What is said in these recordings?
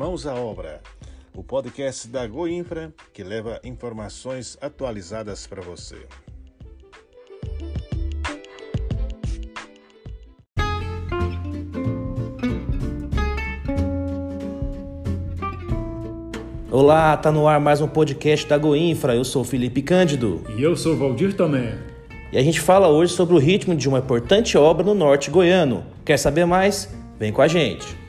Mãos à Obra, o podcast da Goinfra que leva informações atualizadas para você. Olá, tá no ar mais um podcast da Goinfra. Eu sou Felipe Cândido. E eu sou Valdir Tomé. E a gente fala hoje sobre o ritmo de uma importante obra no norte goiano. Quer saber mais? Vem com a gente.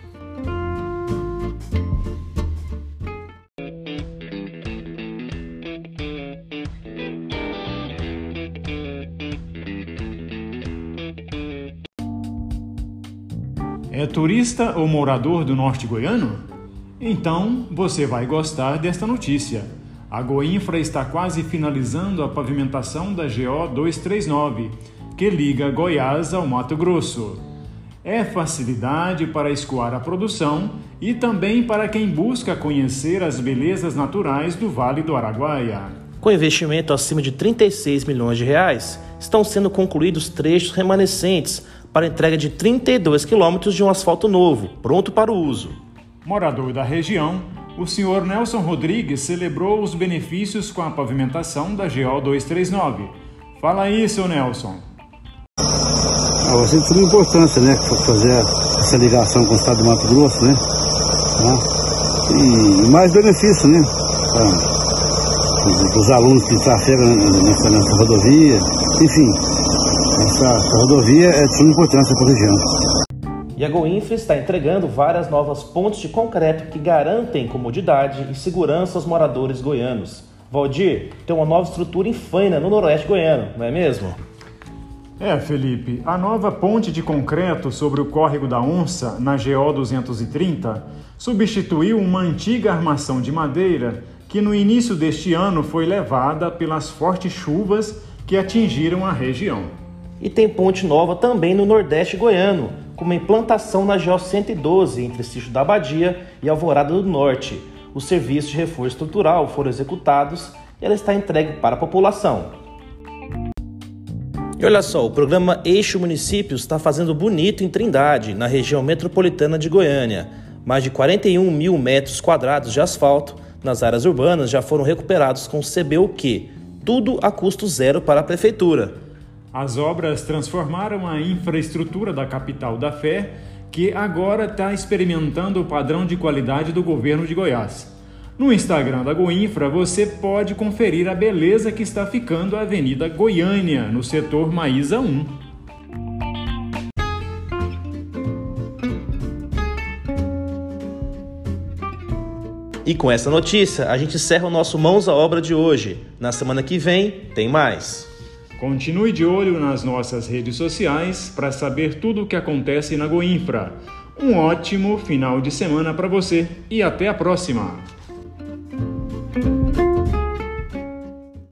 É turista ou morador do norte goiano? Então você vai gostar desta notícia. A Goinfra está quase finalizando a pavimentação da GO 239, que liga Goiás ao Mato Grosso. É facilidade para escoar a produção e também para quem busca conhecer as belezas naturais do Vale do Araguaia. Com investimento acima de 36 milhões de reais, estão sendo concluídos trechos remanescentes para entrega de 32 quilômetros de um asfalto novo, pronto para o uso. Morador da região, o senhor Nelson Rodrigues celebrou os benefícios com a pavimentação da GO 239. Fala aí, seu Nelson. Ah, eu sinto muita importância, né, fazer essa ligação com o estado do Mato Grosso, né, né? e mais benefício, né, para os alunos que trafegam nessa, nessa rodovia, enfim, essa, essa rodovia é de suma importância para a região. E a Goinfra está entregando várias novas pontes de concreto que garantem comodidade e segurança aos moradores goianos. Valdir, tem uma nova estrutura em Faina, no noroeste goiano, não é mesmo? É, Felipe, a nova ponte de concreto sobre o córrego da Onça, na GO 230, substituiu uma antiga armação de madeira que no início deste ano foi levada pelas fortes chuvas que atingiram a região. E tem ponte nova também no Nordeste goiano, com uma implantação na GO 112 entre Sítio da Abadia e Alvorada do Norte. Os serviços de reforço estrutural foram executados e ela está entregue para a população. E olha só, o programa Eixo Municípios está fazendo bonito em Trindade, na região metropolitana de Goiânia. Mais de 41 mil metros quadrados de asfalto nas áreas urbanas já foram recuperados com CBUQ, tudo a custo zero para a prefeitura. As obras transformaram a infraestrutura da capital da fé, que agora está experimentando o padrão de qualidade do governo de Goiás. No Instagram da Goinfra você pode conferir a beleza que está ficando a Avenida Goiânia, no setor Maísa 1. E com essa notícia, a gente encerra o nosso Mãos à Obra de hoje. Na semana que vem, tem mais. Continue de olho nas nossas redes sociais para saber tudo o que acontece na Goinfra. Um ótimo final de semana para você e até a próxima!